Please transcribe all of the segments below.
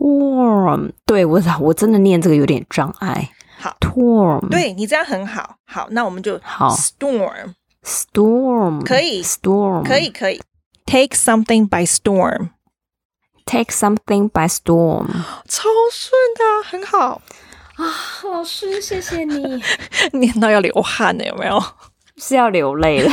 storm，对，我我真的念这个有点障碍。好，storm，对你这样很好。好，那我们就好，storm，storm 可以，storm 可以可以，take something by storm，take something by storm，超顺的，很好啊，老师，谢谢你，念到要流汗了，有没有？是要流泪了。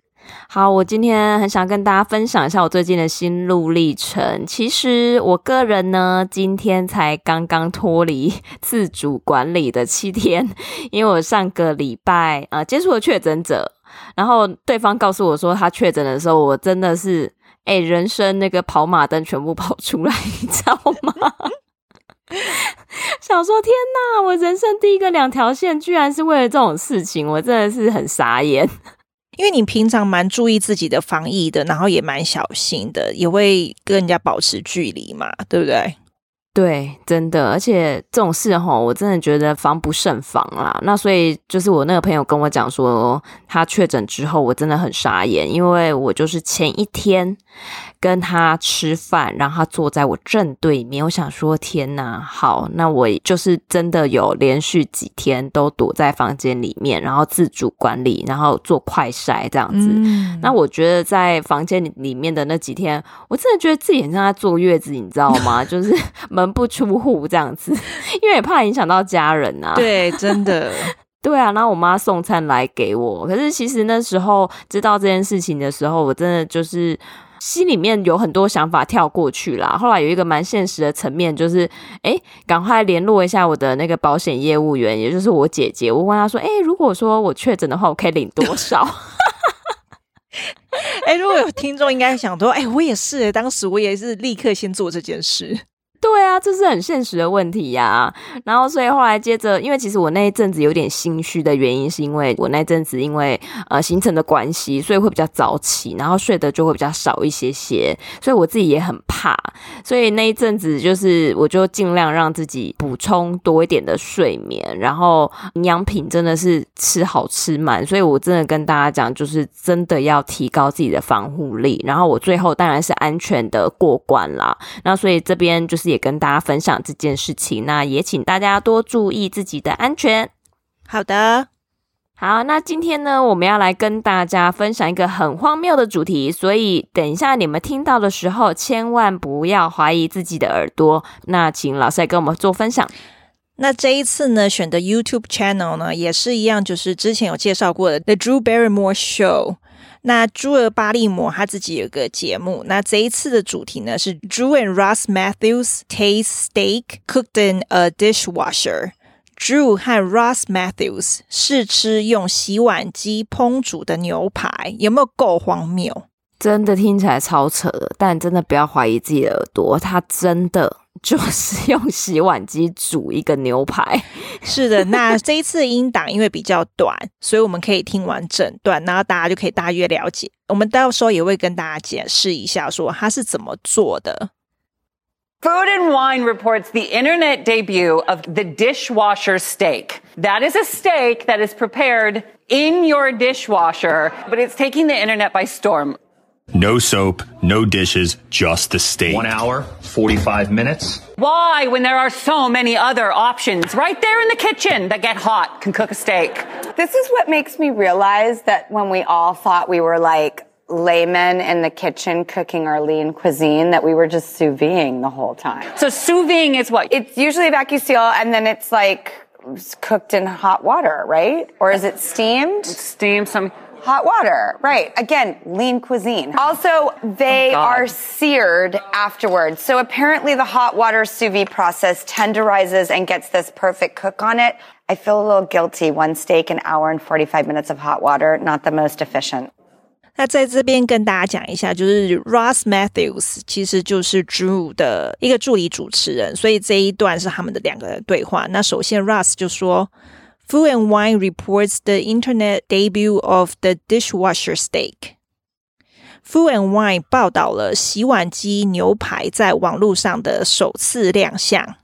好，我今天很想跟大家分享一下我最近的心路历程。其实我个人呢，今天才刚刚脱离 自主管理的七天，因为我上个礼拜啊、接触了确诊者，然后对方告诉我说他确诊的时候，我真的是哎、人生那个跑马灯全部跑出来，你知道吗？想说天哪，我人生第一个两条线，居然是为了这种事情，我真的是很傻眼。因为你平常蛮注意自己的防疫的，然后也蛮小心的，也会跟人家保持距离嘛，对不对？对，真的，而且这种事吼，我真的觉得防不胜防啦。那所以就是我那个朋友跟我讲说，他确诊之后，我真的很傻眼，因为我就是前一天跟他吃饭，然后他坐在我正对面。我想说，天哪，好，那我就是真的有连续几天都躲在房间里面，然后自主管理，然后做快筛这样子。嗯。那我觉得在房间里面的那几天，我真的觉得自己很像在坐月子，你知道吗？就是。门不出户这样子，因为也怕影响到家人啊。对，真的，对啊。然后我妈送餐来给我，可是其实那时候知道这件事情的时候，我真的就是心里面有很多想法跳过去啦。后来有一个蛮现实的层面，就是哎，赶快联络一下我的那个保险业务员，也就是我姐姐。我问她说，哎，如果说我确诊的话，我可以领多少？哎，如果有听众应该想说，哎，我也是，当时我也是立刻先做这件事。对啊，这是很现实的问题呀、然后，所以后来接着，因为其实我那一阵子有点心虚的原因，是因为我那阵子因为呃行程的关系，所以会比较早起，然后睡得就会比较少一些些，所以我自己也很怕。所以那一阵子就是，我就尽量让自己补充多一点的睡眠，然后营养品真的是吃好吃满。所以我真的跟大家讲，就是真的要提高自己的防护力。然后我最后当然是安全的过关啦。那所以这边就是。也跟大家分享这件事情，那也请大家多注意自己的安全。好的，好，那今天呢，我们要来跟大家分享一个很荒谬的主题，所以等一下你们听到的时候，千万不要怀疑自己的耳朵。那请老师来跟我们做分享。那这一次呢，选的 YouTube channel 呢，也是一样，就是之前有介绍过的 The Drew Barrymore Show。那朱尔巴利摩他自己有个节目，那这一次的主题呢是 Drew and Ross Matthews taste steak cooked in a dishwasher。Drew 和 Ross Mathews 试吃用洗碗机烹煮的牛排，有没有够荒谬？真的听起来超扯的，但真的不要怀疑自己的耳朵，他真的。就是用洗碗机煮一个牛排，是的。那这一次的音档因为比较短，所以我们可以听完整段，然后大家就可以大约了解。我们到时候也会跟大家解释一下，说它是怎么做的。Food and Wine reports the internet debut of the dishwasher steak. That is a steak that is prepared in your dishwasher, but it's taking the internet by storm. No soap, no dishes, just the steak. One hour, 45 minutes. Why, when there are so many other options right there in the kitchen that get hot, can cook a steak? This is what makes me realize that when we all thought we were like laymen in the kitchen cooking our lean cuisine, that we were just sous videing the whole time. So sous videing is what? It's usually a vacuum seal and then it's like cooked in hot water, right? Or is it steamed? Steamed some. Hot water, right. Again, lean cuisine. Also, they oh are seared afterwards. So apparently the hot water sous vide process tenderizes and gets this perfect cook on it. I feel a little guilty. One steak, an hour and 45 minutes of hot water, not the most efficient. 那在这边跟大家讲一下，就是 Ross Matthews 其实就是 Drew 的一个助理主持人，所以这一段是他们的两个人对话。那首先 Ross 就说 ，Food and Wine reports the internet debut of the dishwasher steak。Food and Wine 报道了洗碗机牛排在网络上的首次亮相。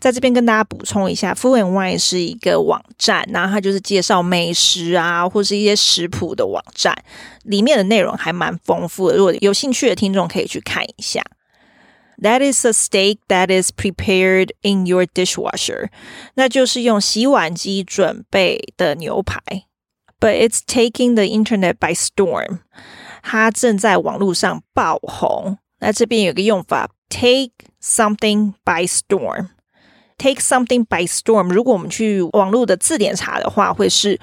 在这边跟大家补充一下，Food and Wine 是一个网站，然后它就是介绍美食啊，或是一些食谱的网站，里面的内容还蛮丰富的。如果有兴趣的听众可以去看一下。That is a steak that is prepared in your dishwasher，那就是用洗碗机准备的牛排。But it's taking the internet by storm，它正在网络上爆红。那这边有个用法，take something by storm。Take something by storm。如果我们去网络的字典查的话，会是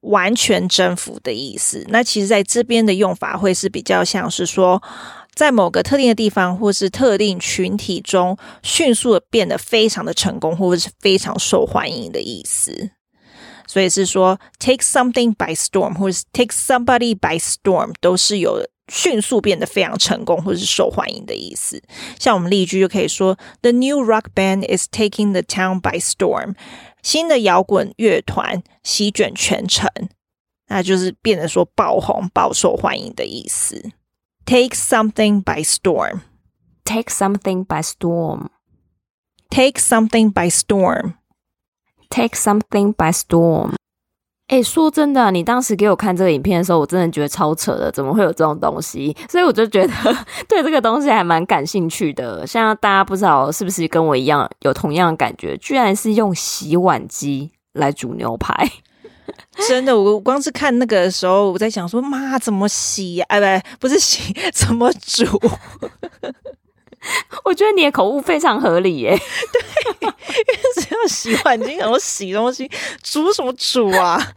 完全征服的意思。那其实在这边的用法会是比较像是说， 在某个特定的地方或是特定群体中，迅速的变得非常的成功，或者是非常受欢迎的意思。所以是说，take something by storm，或是 take somebody by storm，都是有迅速变得非常成功或是受欢迎的意思，像我们例句就可以说：The new rock band is taking the town by storm。新的摇滚乐团席卷全城，那就是变得说爆红、爆受欢迎的意思。Take something by storm. Take something by storm. Take something by storm. Take something by storm. 哎，说真的，你当时给我看这个影片的时候，我真的觉得超扯的，怎么会有这种东西？所以我就觉得 对这个东西还蛮感兴趣的。像大家不知道是不是跟我一样有同样的感觉，居然是用洗碗机来煮牛排。真的，我光是看那个的时候，我在想说，妈，怎么洗呀？哎，不，不是洗，怎么煮？我觉得你的口误非常合理耶，对，因为只要洗碗机，然后洗东西，煮什么煮啊？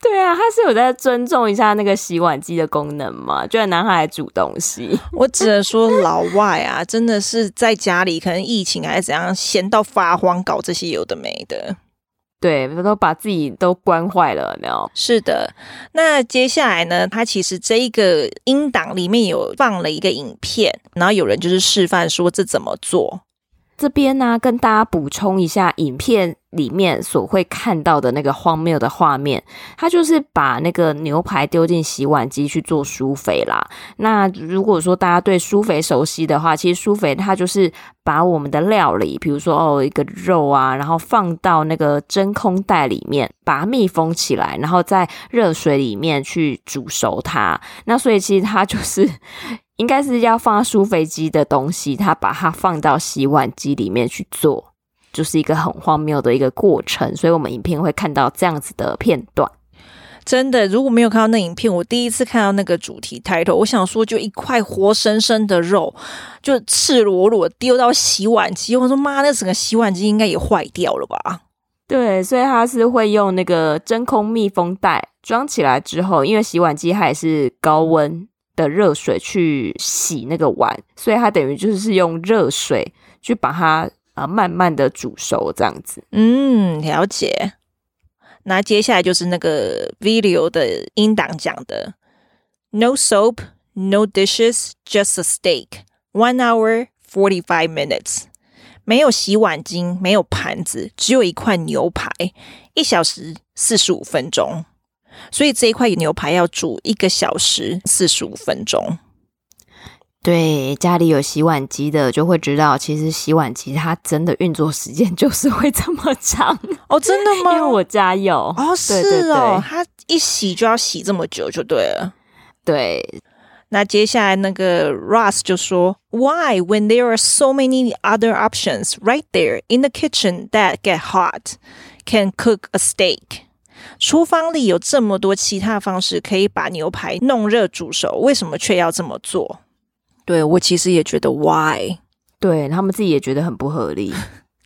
对啊，他是有在尊重一下那个洗碗机的功能嘛？居然男孩来煮东西，我只能说老外啊，真的是在家里可能疫情还是怎样，闲到发慌，搞这些有的没的。对，都把自己都关坏了，没有？是的。那接下来呢？他其实这一个音档里面有放了一个影片，然后有人就是示范说这怎么做。这边呢、啊，跟大家补充一下影片。里面所会看到的那个荒谬的画面，它就是把那个牛排丢进洗碗机去做苏肥啦。那如果说大家对苏肥熟悉的话，其实苏肥它就是把我们的料理，比如说哦一个肉啊，然后放到那个真空袋里面，把它密封起来，然后在热水里面去煮熟它。那所以其实它就是应该是要放苏肥机的东西，它把它放到洗碗机里面去做。就是一个很荒谬的一个过程，所以我们影片会看到这样子的片段。真的，如果没有看到那影片，我第一次看到那个主题 title，我想说，就一块活生生的肉，就赤裸裸丢到洗碗机。我说妈，那整个洗碗机应该也坏掉了吧？对，所以他是会用那个真空密封袋装起来之后，因为洗碗机它也是高温的热水去洗那个碗，所以它等于就是用热水去把它。啊，慢慢的煮熟这样子。嗯，了解。那接下来就是那个 video 的音档讲的：No soap, no dishes, just a steak. One hour, forty-five minutes. 没有洗碗巾，没有盘子，只有一块牛排，一小时四十五分钟。所以这一块牛排要煮一个小时四十五分钟。对，家里有洗碗机的就会知道，其实洗碗机它真的运作时间 就是会这么长哦，真的吗？因为我家有哦，是哦，它一洗就要洗这么久，就对了。对，那接下来那个 Ross 就说：“Why, when there are so many other options right there in the kitchen that get hot, can cook a steak？” 厨房里有这么多其他方式可以把牛排弄热煮熟，为什么却要这么做？对，我其实也觉得 why，对，他们自己也觉得很不合理，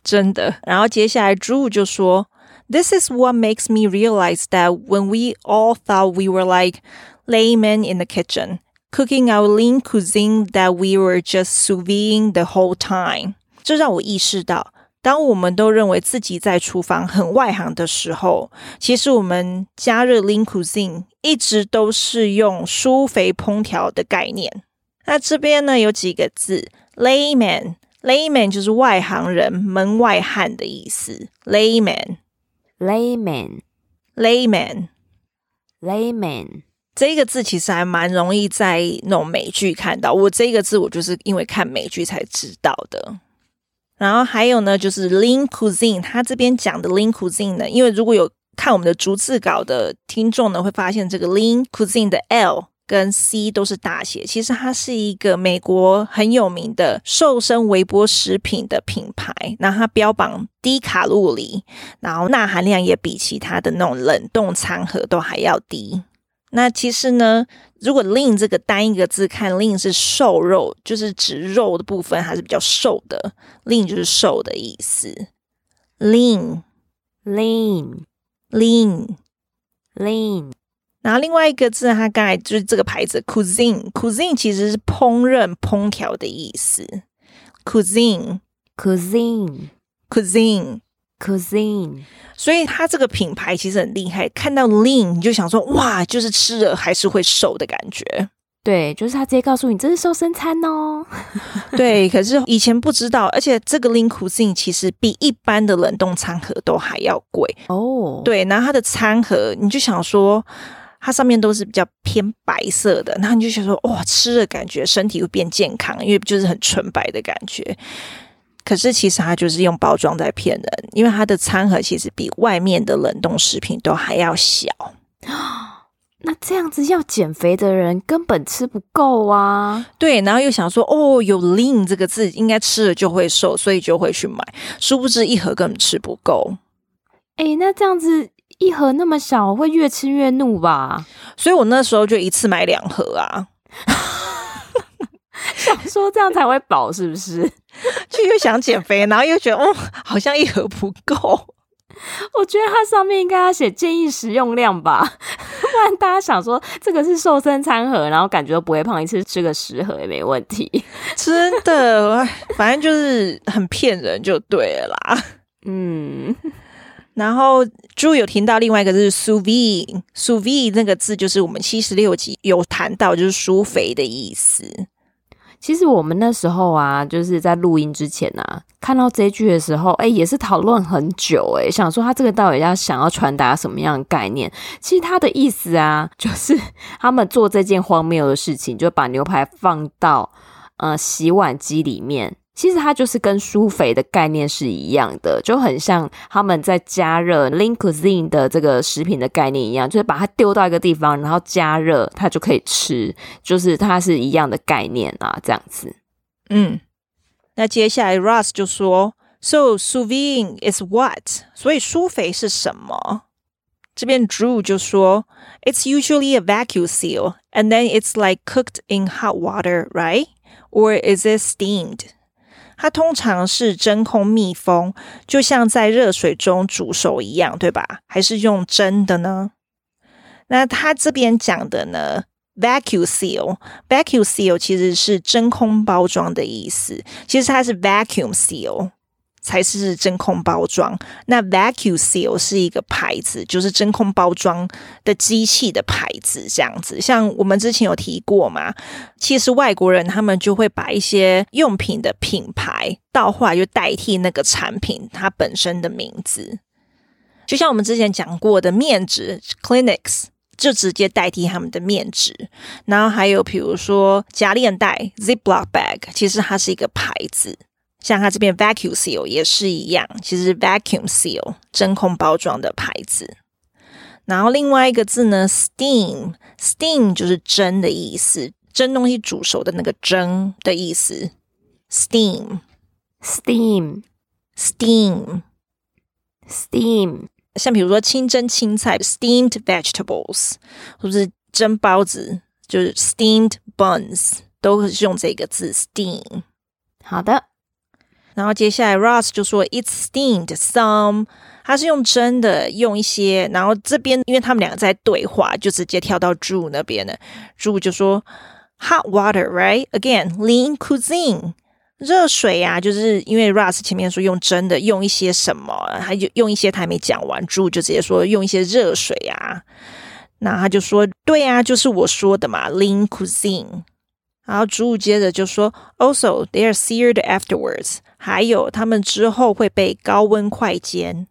真的。然后接下来 Drew 就说，This is what makes me realize that when we all thought we were like laymen in the kitchen cooking our lean cuisine, that we were just sous videing the whole time。这让我意识到， 当我们都认为自己在厨房很外行的时候，其实我们加热 Lean Cuisine 一直都是用舒肥烹调的概念。 那这边呢，有几个字，layman，layman 就是外行人、门外汉的意思。layman，layman，layman，layman。这个字其实还蛮容易在那种美剧看到。我这个字我就是因为看美剧才知道的。然后还有呢，就是 Lean Cuisine，他这边讲的 Lean Cuisine 呢，因为如果有看我们的逐字稿的听众呢，会发现这个 Lean Cuisine 的 L 跟 C 都是大写。其实它是一个美国很有名的瘦身微波食品的品牌，那它标榜低卡路里，然后钠含量也比其他的那种冷冻餐盒都还要低。那其实呢，如果 lean 这个单一个字看，lean 是瘦肉，就是指肉的部分还是比较瘦的，lean 就是瘦的意思。lean，lean，lean，lean。然后另外一个字，它刚才就是这个牌子 cuisine，cuisine 其实是烹饪、烹调的意思。cuisine，cuisine，cuisine。Cuisine，所以它这个品牌其实很厉害。看到 lean，你就想说哇，就是吃了还是会瘦的感觉。对，就是他直接告诉你这是瘦身餐哦。对，可是以前不知道，而且这个 Lean Cuisine 其实比一般的冷冻餐盒都还要贵哦。对，然后它的餐盒，你就想说它上面都是比较偏白色的，然后你就想说哇，吃了感觉身体会变健康，因为就是很纯白的感觉。可是其实它就是用包装在骗人，因为它的餐盒其实比外面的冷冻食品都还要小。那这样子要减肥的人根本吃不够啊！对，然后又想说哦，有 lean 这个字，应该吃了就会瘦，所以就会去买。殊不知一盒根本吃不够。哎，那这样子一盒那么小，会越吃越怒吧？所以我那时候就一次买两盒啊。想说这样才会饱，是不是？就又想减肥，然后又觉得哦，好像一盒不够。我觉得它上面应该要写建议食用量吧，不然大家想说这个是瘦身餐盒，然后感觉都不会胖，一次吃个十盒也没问题。真的，反正就是很骗人就对了啦。嗯，然后就有听到另外一个字是 sous vide，sous vide 那个字就是我们七十六集有谈到，就是舒肥的意思。其实我们那时候啊，就是在录音之前啊，看到这句的时候，哎，也是讨论很久，哎，想说他这个到底要想要传达什么样的概念？其实他的意思啊，就是他们做这件荒谬的事情，就把牛排放到呃洗碗机里面。其实它就是跟舒肥的概念是一样的，就很像他们在加热 Lean Cuisine 的这个食品的概念一样，就是把它丢到一个地方，然后加热，它就可以吃，就是它是一样的概念啊，这样子。嗯，那接下来 Ross 就说，So sous vide is what？所以舒肥是什么？这边 Drew 就说，It's usually a vacuum seal, and then it's like cooked in hot water, right? Or is it steamed? 它通常是真空密封，就像在热水中煮熟一样，对吧？还是用蒸的呢？那它这边讲的呢，vacuum seal，vacuum seal 其实是真空包装的意思，其实它是 vacuum seal。才是真空包装。那 vacuum seal 是一个牌子，就是真空包装的机器的牌子，这样子。像我们之前有提过嘛，其实外国人他们就会把一些用品的品牌，到后来就代替那个产品它本身的名字。就像我们之前讲过的面纸 Clinics 就直接代替他们的面纸。然后还有比如说夹链袋 （ziplock bag，其实它是一个牌子。像它这边 vacuum seal 也是一样，其实 vacuum seal 真空包装的牌子。然后另外一个字呢，steam，steam 就是蒸的意思，蒸东西煮熟的那个蒸的意思。steam，steam，steam，steam。像比如说清蒸青菜，steamed vegetables，或者是蒸包子，就是 steamed buns，都是用这个字 steam。好的。然后接下来，Ross 就说：“It's steamed some。”他是用蒸的，用一些。然后这边，因为他们两个在对话，就直接跳到 Drew 那边了。Drew 就说：“Hot water, right? Again, lean cuisine. 热水呀、啊，就是因为 Ross 前面说用蒸的，用一些什么，他就用一些他还没讲完，猪就直接说用一些热水啊。那他就说对啊，就是我说的嘛，lean cuisine。然后猪接着就说，also they are seared afterwards，还有他们之后会被高温快煎。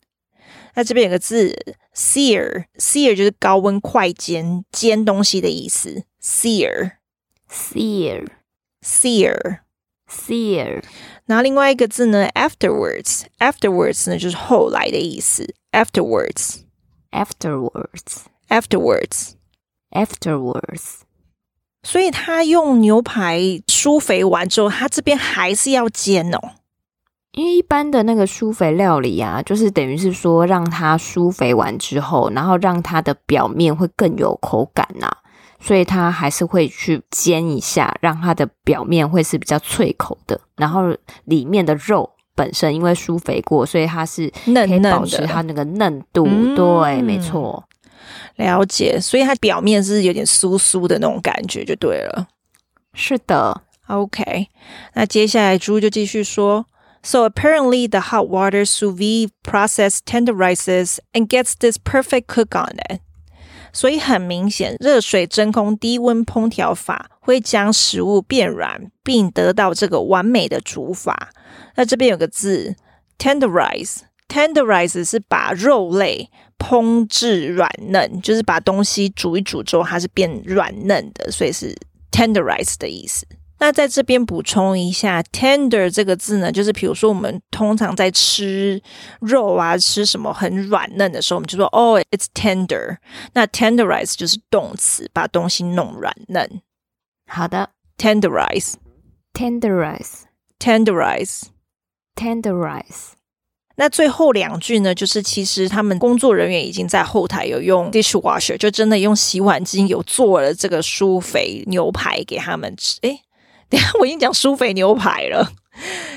那这边有个字，sear，sear 就是高温快煎，煎东西的意思，sear，sear，sear。Sear，然后另外一个字呢，afterwards，afterwards 呢就是后来的意思 afterwards，afterwards，afterwards，afterwards。所以他用牛排输肥完之后，他这边还是要煎哦。因为一般的那个疏肥料理啊，就是等于是说让它疏肥完之后，然后让它的表面会更有口感呐、啊。所以它还是会去煎一下，让它的表面会是比较脆口的，然后里面的肉本身因为疏肥过，所以它是可以保持它那个嫩度。嫩嫩对，嗯、没错，了解。所以它表面是有点酥酥的那种感觉，就对了。是的，OK。那接下来猪就继续说 ：So apparently the hot water sous vide process tenderizes and gets this perfect cook on it. 所以很明显，热水真空低温烹调法会将食物变软，并得到这个完美的煮法。那这边有个字，tenderize，tenderize 是把肉类烹制软嫩，就是把东西煮一煮之后，它是变软嫩的，所以是 tenderize 的意思。 那在这边补充一下，tender 这个字呢，就是比如说我们通常在吃肉啊，吃什么很软嫩的时候，我们就说哦，it's tender。那 tenderize 就是动词，把东西弄软嫩。好的，tenderize，tenderize，tenderize，tenderize。那最后两句呢，就是其实他们工作人员已经在后台有用 dishwasher，就真的用洗碗机有做了这个舒肥牛排给他们吃。诶等下，我已经讲苏肥牛排了，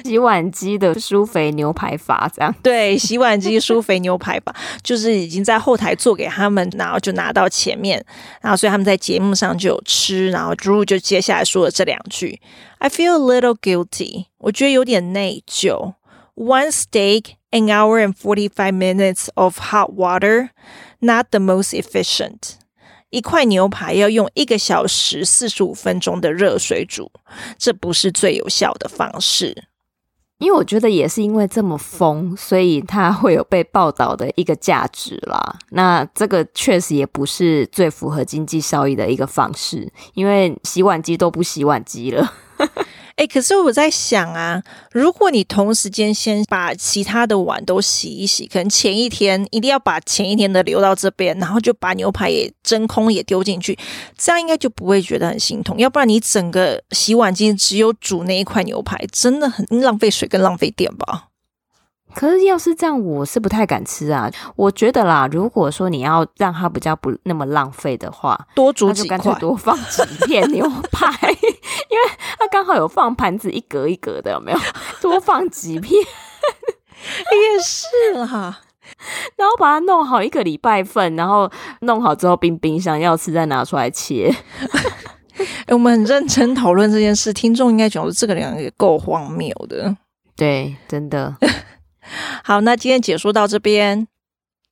洗碗机的苏肥牛排法这样。对，洗碗机苏肥牛排法就是已经在后台做给他们，然后就拿到前面，然后所以他们在节目上就有吃，然后 Drew 就接下来说了这两句：I feel a little guilty，我觉得有点内疚。One steak, an hour and forty-five minutes of hot water, not the most efficient. 一块牛排要用一个小时四十五分钟的热水煮，这不是最有效的方式。因为我觉得也是因为这么疯，所以它会有被报道的一个价值啦。那这个确实也不是最符合经济效益的一个方式，因为洗碗机都不洗碗机了。哎，可是我在想啊，如果你同时间先把其他的碗都洗一洗，可能前一天一定要把前一天的留到这边，然后就把牛排也真空也丢进去，这样应该就不会觉得很心痛。要不然你整个洗碗机只有煮那一块牛排，真的很浪费水跟浪费电吧？可是要是这样，我是不太敢吃啊。我觉得啦，如果说你要让它比较不那么浪费的话，多煮几块，就干脆多放几片牛排，因为它刚好有放盘子一格一格的，有没有？多放几片也是哈。然后把它弄好一个礼拜份，然后弄好之后冰冰箱，要吃再拿出来切。我们很认真讨论这件事，听众应该觉得这个两个也够荒谬的。对，真的。好，那今天解说到这边。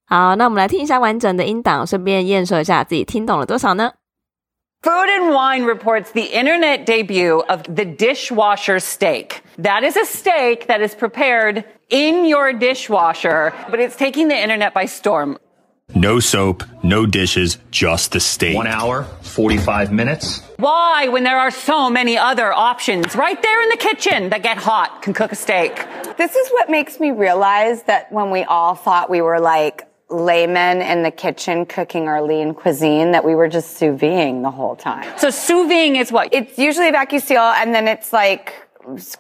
好，那我们来听一下完整的音档，顺便验收一下自己听懂了多少呢？Food and Wine reports the internet debut of the dishwasher steak. That is a steak that is prepared in your dishwasher, but it's taking the internet by storm. No soap, no dishes, just the steak. One hour, 45 minutes. Why, when there are so many other options right there in the kitchen that get hot, can cook a steak? This is what makes me realize that when we all thought we were like laymen in the kitchen cooking our lean cuisine, that we were just sous videing the whole time. So sous videing is what? It's usually a vacuum seal and then it's like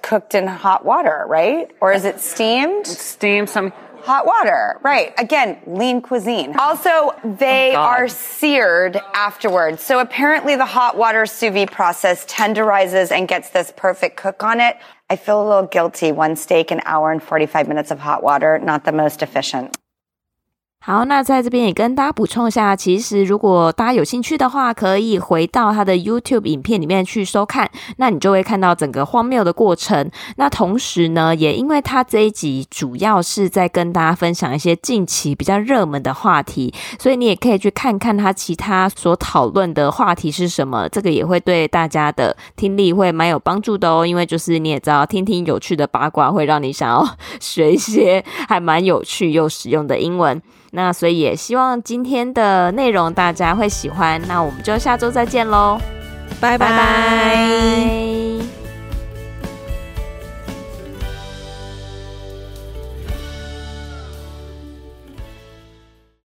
cooked in hot water, right? Or is it steamed? Steamed some hot water, right. Again, lean cuisine. Also, they oh are seared afterwards. So apparently the hot water sous vide process tenderizes and gets this perfect cook on it. I feel a little guilty. One steak, an hour and 45 minutes of hot water, not the most efficient. 好，那在这边也跟大家补充一下，其实如果大家有兴趣的话，可以回到他的 YouTube 影片里面去收看，那你就会看到整个荒谬的过程。那同时呢，也因为他这一集主要是在跟大家分享一些近期比较热门的话题，所以你也可以去看看他其他所讨论的话题是什么，这个也会对大家的听力会蛮有帮助的哦。因为就是你也知道，听听有趣的八卦会让你想要 学一些还蛮有趣又实用的英文。那所以也希望今天的内容大家会喜欢，那我们就下周再见喽，拜拜。